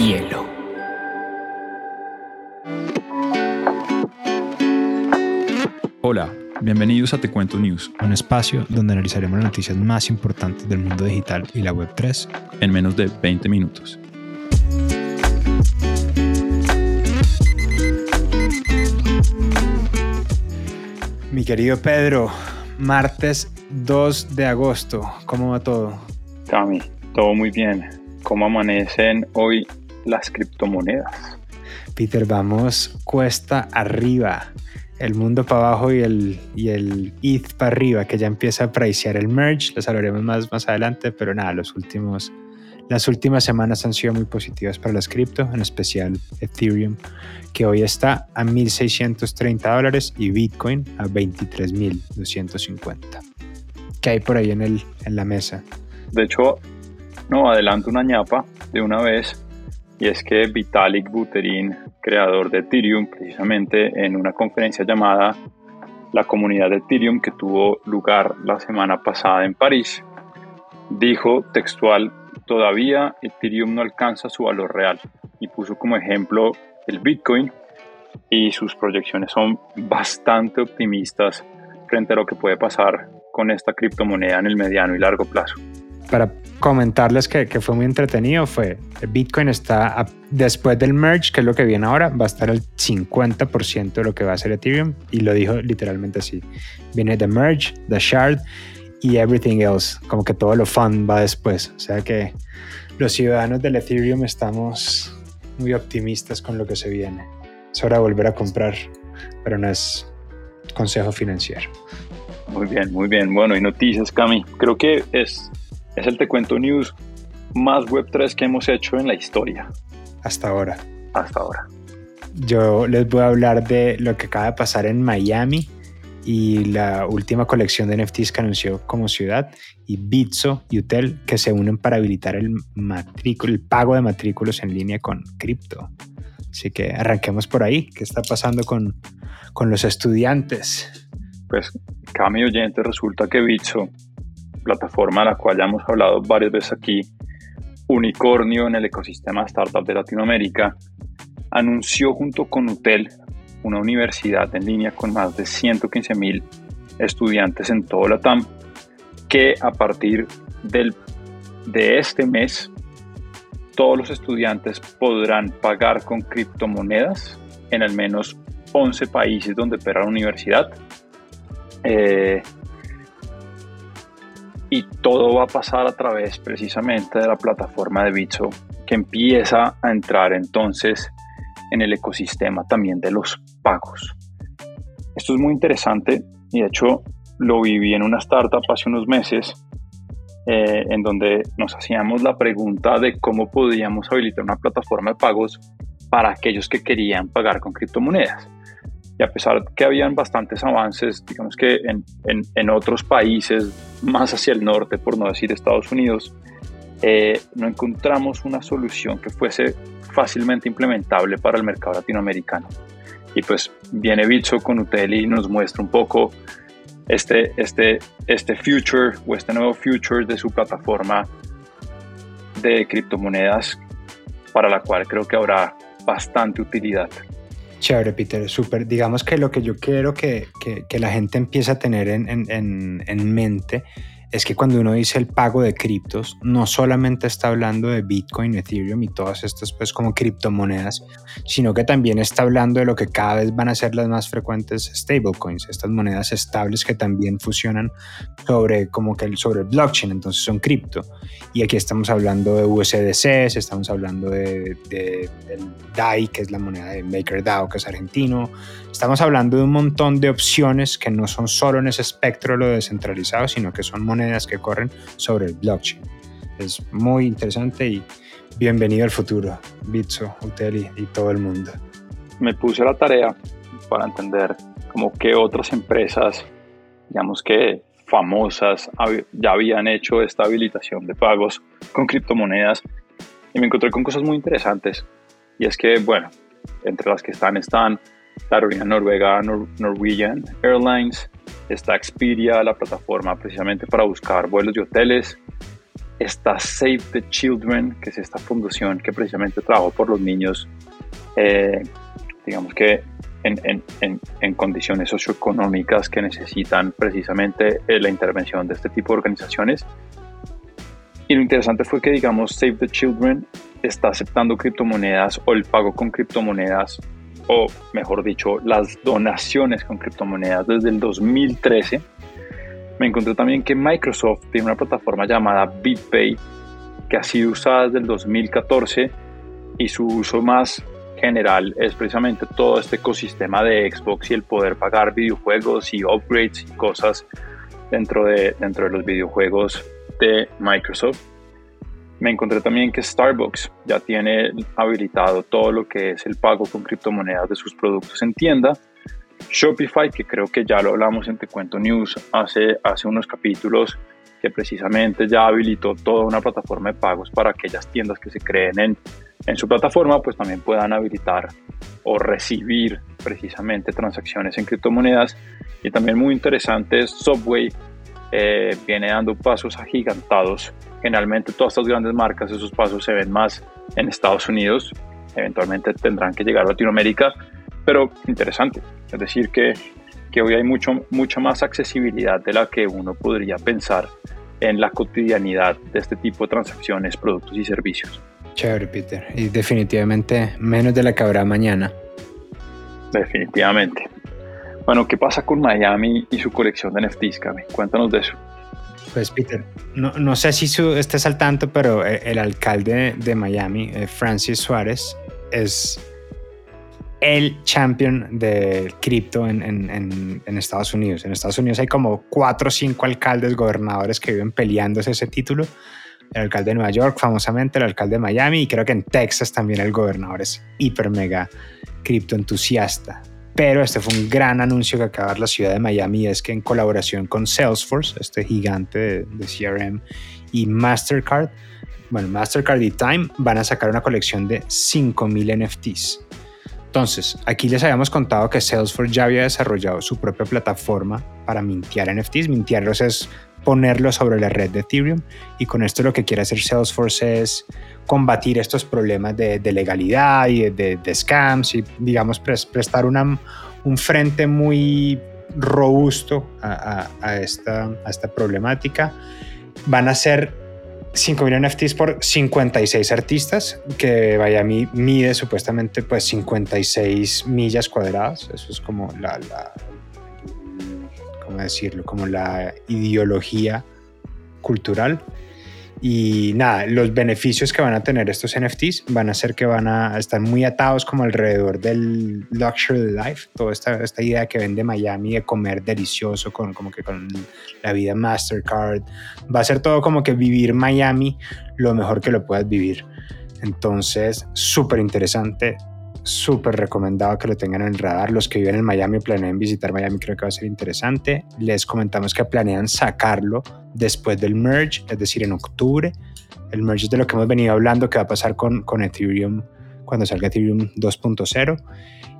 hielo. Hola, bienvenidos a Te Cuento News, un espacio donde analizaremos las noticias más importantes del mundo digital y la Web3 en menos de 20 minutos. Mi querido Pedro, martes 2 de agosto, ¿cómo va todo? Cami, todo muy bien. ¿Cómo amanecen hoy las criptomonedas? Peter, vamos cuesta arriba. El mundo para abajo y el, y el ETH para arriba, que ya empieza a pricear el merge. Los hablaremos más, más adelante, pero nada, los últimos, las últimas semanas han sido muy positivas para las cripto, en especial Ethereum, que hoy está a 1.630 dólares y Bitcoin a 23.250. ¿Qué hay por ahí en, el, en la mesa? De hecho, no, adelanto una ñapa de una vez y es que Vitalik Buterin, creador de Ethereum, precisamente en una conferencia llamada La comunidad de Ethereum que tuvo lugar la semana pasada en París, dijo textual, todavía Ethereum no alcanza su valor real y puso como ejemplo el Bitcoin y sus proyecciones son bastante optimistas frente a lo que puede pasar con esta criptomoneda en el mediano y largo plazo para comentarles que, fue muy entretenido fue Bitcoin está después del merge, que es lo que viene ahora, va a estar al 50% de lo que va a ser Ethereum y lo dijo literalmente así. Viene the merge, the shard y everything else, como que todo lo fun va después. O sea que los ciudadanos del Ethereum estamos muy optimistas con lo que se viene. Es hora de volver a comprar, pero no es consejo financiero. Muy bien, muy bien. Bueno, y noticias, Cami. Creo que es es el Te Cuento News más Web3 que hemos hecho en la historia. Hasta ahora. Hasta ahora. Yo les voy a hablar de lo que acaba de pasar en Miami y la última colección de NFTs que anunció como ciudad y Bitso y Utel que se unen para habilitar el, el pago de matrículos en línea con cripto. Así que arranquemos por ahí. ¿Qué está pasando con, con los estudiantes? Pues, Cami oyente, resulta que Bitso plataforma a la cual ya hemos hablado varias veces aquí, unicornio en el ecosistema startup de Latinoamérica, anunció junto con UTEL, una universidad en línea con más de 115 mil estudiantes en todo Latam, que a partir del, de este mes todos los estudiantes podrán pagar con criptomonedas en al menos 11 países donde opera la universidad. Eh, y todo va a pasar a través precisamente de la plataforma de Bitso que empieza a entrar entonces en el ecosistema también de los pagos. Esto es muy interesante y de hecho lo viví en una startup hace unos meses eh, en donde nos hacíamos la pregunta de cómo podíamos habilitar una plataforma de pagos para aquellos que querían pagar con criptomonedas y a pesar que habían bastantes avances, digamos que en, en, otros países más hacia el norte, por no decir Estados Unidos, eh, no encontramos una solución que fuese fácilmente implementable para el mercado latinoamericano. Y pues viene Bitso con Utel y nos muestra un poco este, este, este future o este nuevo future de su plataforma de criptomonedas para la cual creo que habrá bastante utilidad. Chévere, Peter, súper. Digamos que lo que yo quiero que, que, que la gente empiece a tener en, en, en, mente es que cuando uno dice el pago de criptos, no solamente está hablando de Bitcoin, Ethereum y todas estas pues como criptomonedas, sino que también está hablando de lo que cada vez van a ser las más frecuentes stablecoins, estas monedas estables que también fusionan sobre como que sobre el blockchain, entonces son cripto. Y aquí estamos hablando de USDC, estamos hablando de, de, DAI, que es la moneda de MakerDAO, que es argentino. Estamos hablando de un montón de opciones que no son solo en ese espectro lo descentralizado, sino que son monedas que corren sobre el blockchain. Es muy interesante y bienvenido al futuro, Bitso, Uteli y todo el mundo. Me puse la tarea para entender como que otras empresas, digamos que famosas, ya habían hecho esta habilitación de pagos con criptomonedas y me encontré con cosas muy interesantes. Y es que, bueno, entre las que están están la aerolínea noruega Norwegian Airlines, está Expedia, la plataforma precisamente para buscar vuelos y hoteles. está Save the Children, que es esta fundación que precisamente trabaja por los niños, eh, digamos que en, condiciones socioeconómicas que necesitan precisamente eh, la intervención de este tipo de organizaciones. Y lo interesante fue que, digamos, Save the Children está aceptando criptomonedas o el pago con criptomonedas, o mejor dicho, las donaciones con criptomonedas desde el 2013 me encontré también que Microsoft tiene una plataforma llamada BitPay que ha sido usada desde el 2014 y su uso más general es precisamente todo este ecosistema de Xbox y el poder pagar videojuegos y upgrades y cosas dentro de, dentro de los videojuegos de Microsoft. Me encontré también que Starbucks ya tiene habilitado todo lo que es el pago con criptomonedas de sus productos en tienda Shopify, que creo que ya lo hablamos en Te Cuento News hace, hace unos capítulos, que precisamente ya habilitó toda una plataforma de pagos para aquellas tiendas que se creen en, en su plataforma, pues también puedan habilitar o recibir precisamente transacciones en criptomonedas. Y también muy interesante es Subway, eh, viene dando pasos agigantados. Generalmente todas estas grandes marcas, esos pasos se ven más en Estados Unidos, eventualmente tendrán que llegar a Latinoamérica, pero interesante. Es decir, que, que hoy hay mucho, mucha más accesibilidad de la que uno podría pensar en la cotidianidad de este tipo de transacciones, productos y servicios. Chévere, Peter. Y definitivamente menos de la que habrá mañana. Definitivamente. Bueno, ¿qué pasa con Miami y su colección de NFTs, Cami? Cuéntanos de eso. Pues Peter, no, no sé si su, estés al tanto, pero el, el alcalde de Miami, eh, Francis Suárez, es el champion del cripto en, Estados Unidos. En Estados Unidos hay como cuatro o cinco alcaldes, gobernadores que viven peleándose ese título. El alcalde de Nueva York, famosamente, el alcalde de Miami, y creo que en Texas también el gobernador es hiper mega cripto entusiasta. Pero este fue un gran anuncio que acaba de la ciudad de Miami, es que en colaboración con Salesforce, este gigante de, de CRM, y Mastercard, bueno, Mastercard y Time van a sacar una colección de 5.000 NFTs entonces, aquí les habíamos contado que Salesforce ya había desarrollado su propia plataforma para mintear NFTs. Mintearlos es ponerlos sobre la red de Ethereum y con esto lo que quiere hacer Salesforce es combatir estos problemas de, legalidad y de, scams y digamos prestar una, un frente muy robusto a, a, esta, a esta problemática. Van a ser 5.000 NFTs por 56 artistas, que Miami mide supuestamente pues 56 millas cuadradas. Eso es como la, la ¿cómo decirlo? Como la ideología cultural. Y nada, los beneficios que van a tener estos NFTs van a ser que van a estar muy atados como alrededor del luxury life, toda esta, esta idea que vende Miami de comer delicioso con como que con la vida Mastercard. Va a ser todo como que vivir Miami lo mejor que lo puedas vivir. Entonces, súper interesante súper recomendado que lo tengan en el radar. Los que viven en Miami y planean visitar Miami creo que va a ser interesante. Les comentamos que planean sacarlo después del merge, es decir, en octubre. El merge es de lo que hemos venido hablando que va a pasar con, con Ethereum cuando salga Ethereum 2.0.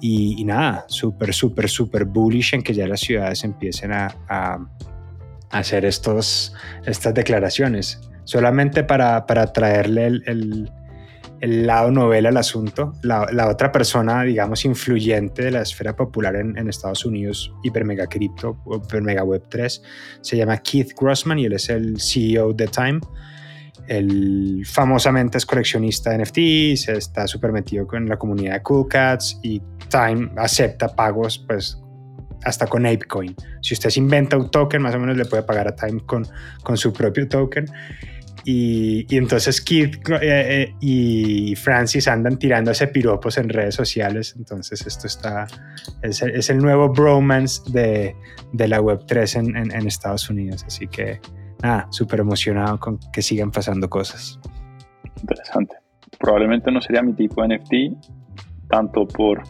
Y, nada, súper, súper, súper bullish en que ya las ciudades empiecen a, a, hacer estos, estas declaraciones. Solamente para, para traerle el lado novela al asunto. La, otra persona, digamos, influyente de la esfera popular en, Estados Unidos, hiper mega cripto, hiper mega web 3, se llama Keith Grossman y él es el CEO de Time. Él famosamente es coleccionista de NFTs, está súper metido con la comunidad de Cool Cats y Time acepta pagos, pues hasta con ApeCoin. Si usted se inventa un token, más o menos le puede pagar a Time con, con su propio token. Y, entonces Keith eh, eh, y Francis andan tirándose piropos en redes sociales. Entonces esto está, es, es el nuevo bromance de, de la Web3 en, en, en, Estados Unidos. Así que nada, súper emocionado con que sigan pasando cosas. Interesante. Probablemente no sería mi tipo de NFT, tanto por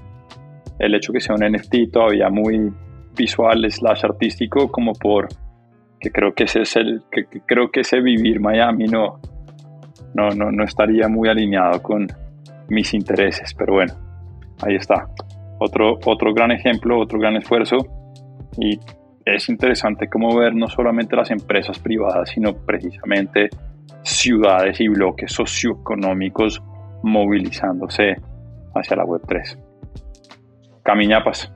el hecho que sea un NFT todavía muy visual slash artístico, como por que creo que ese es el que, creo que ese vivir Miami no, no, no, no estaría muy alineado con mis intereses, pero bueno, ahí está. Otro, otro gran ejemplo, otro gran esfuerzo y es interesante cómo ver no solamente las empresas privadas, sino precisamente ciudades y bloques socioeconómicos movilizándose hacia la web 3. Camiñapas.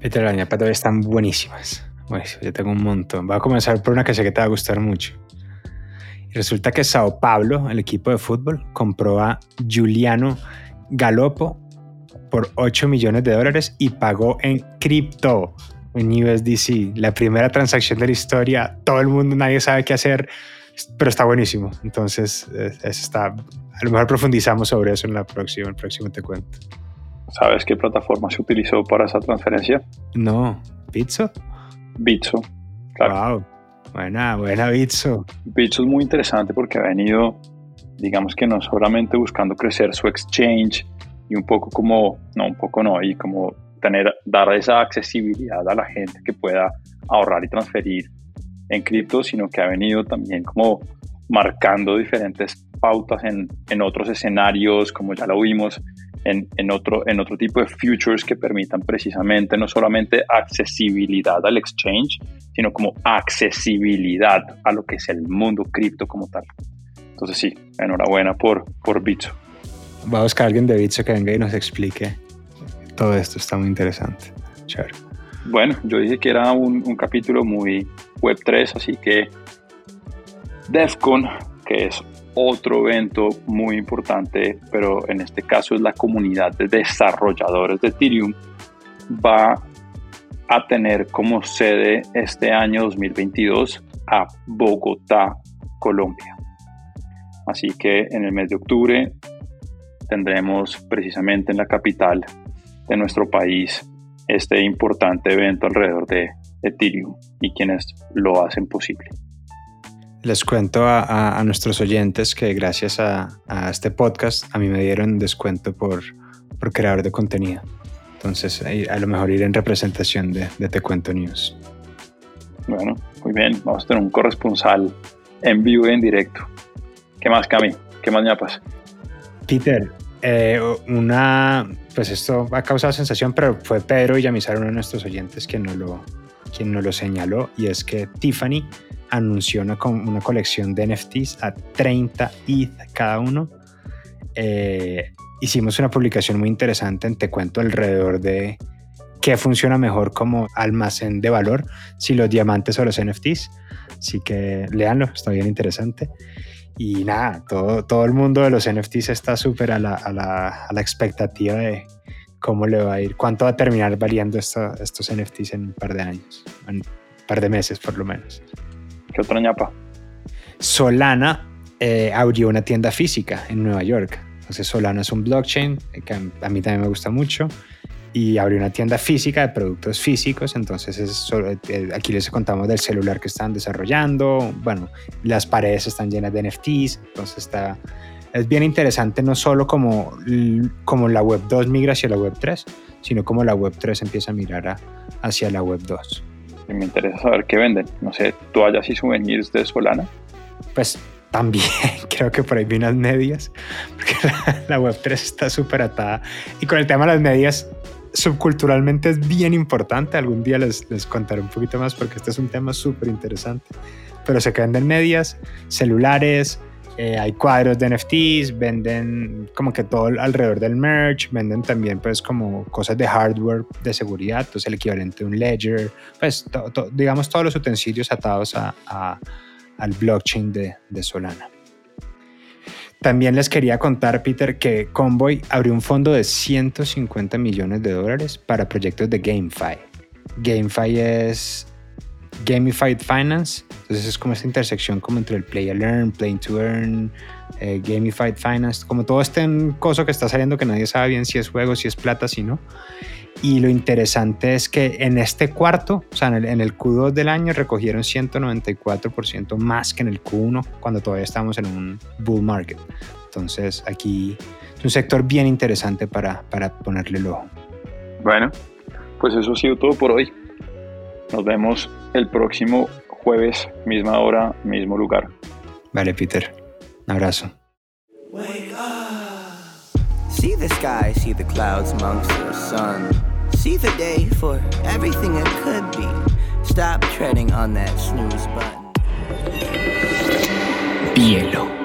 Peter, las ñapas están buenísimas. Yo tengo un montón. Voy a comenzar por una que sé que te va a gustar mucho. Y resulta que Sao Paulo, el equipo de fútbol, compró a Giuliano Galopo por 8 millones de dólares y pagó en cripto, en USDC. La primera transacción de la historia. Todo el mundo, nadie sabe qué hacer, pero está buenísimo. Entonces, está, a lo mejor profundizamos sobre eso en la próxima, el próximo te cuento. ¿Sabes qué plataforma se utilizó para esa transferencia? No, Bitso. Bitso, claro. Wow, buena, buena Bitso. Bitso es muy interesante porque ha venido, digamos que no solamente buscando crecer su exchange y un poco como, no, un poco no, y como tener, dar esa accesibilidad a la gente que pueda ahorrar y transferir en cripto, sino que ha venido también como marcando diferentes pautas en, en otros escenarios, como ya lo vimos, en, en, otro, en otro tipo de futures que permitan precisamente no solamente accesibilidad al exchange, sino como accesibilidad a lo que es el mundo cripto como tal. Entonces sí, enhorabuena por, por Bitso. Va a buscar a alguien de Bitso que venga y nos explique todo esto, está muy interesante. Chévere. Bueno, yo dije que era un, un capítulo muy Web3, así que DEFCON, que es otro evento muy importante, pero en este caso es la comunidad de desarrolladores de Ethereum, va a tener como sede este año 2022 a Bogotá, Colombia. Así que en el mes de octubre tendremos precisamente en la capital de nuestro país este importante evento alrededor de Ethereum y quienes lo hacen posible. Les cuento a, nuestros oyentes que gracias a, este podcast a mí me dieron descuento por, por creador de contenido. Entonces, a lo mejor ir en representación de, de Te Cuento News. Bueno, muy bien. Vamos a tener un corresponsal en vivo y en directo. ¿Qué más, Cami? ¿Qué más pasa? Peter, eh, una, pues esto ha causado sensación, pero fue Pedro Villamizar, uno de nuestros oyentes, quien nos lo, quien nos lo señaló, y es que Tiffany anunció una, una colección de NFTs a 30 ETH cada uno. Eh, hicimos una publicación muy interesante en Te Cuento alrededor de qué funciona mejor como almacén de valor, si los diamantes o los NFTs. Así que léanlo, está bien interesante. Y nada, todo, todo el mundo de los NFTs está súper a la, a, la, a la, expectativa de cómo le va a ir, cuánto va a terminar valiendo estos NFTs en un par de años, en un par de meses por lo menos. ¿Qué otra ñapa? Solana eh, abrió una tienda física en Nueva York. Entonces Solana es un blockchain que a mí también me gusta mucho y abrió una tienda física de productos físicos. Entonces es eh, aquí les contamos del celular que están desarrollando. Bueno, las paredes están llenas de NFTs. Entonces está, es bien interesante no solo como, como la web 2 migra hacia la web 3, sino como la web 3 empieza a mirar hacia la web 2 me interesa saber qué venden. No sé, toallas y souvenirs de Solana. Pues también creo que por ahí vi unas medias, porque la, Web3 está súper atada. Y con el tema de las medias, subculturalmente es bien importante. Algún día les, les contaré un poquito más porque este es un tema súper interesante. Pero se venden medias, celulares, eh, hay cuadros de NFTs, venden como que todo alrededor del merch, venden también pues como cosas de hardware de seguridad, entonces el equivalente a un ledger, pues digamos todos los utensilios atados a, al blockchain de, de Solana. También les quería contar, Peter, que Convoy abrió un fondo de 150 millones de dólares para proyectos de GameFi. GameFi es Gamified Finance. Entonces es como esta intersección como entre el Play to Learn, Play to Earn, eh, Gamified Finance, como todo este coso que está saliendo que nadie sabe bien si es juego, si es plata, si no. Y lo interesante es que en este cuarto, o sea, en el, en el Q2 del año recogieron 194% más que en el Q1 cuando todavía estamos en un bull market. Entonces aquí es un sector bien interesante para, para ponerle el ojo. Bueno, pues eso ha sido todo por hoy. Nos vemos el próximo jueves, misma hora, mismo lugar. Vale, Peter. Un abrazo. See the sky, see the clouds amongst the sun. See the day for everything it could be. Stop treading on that snooze button. Pielo.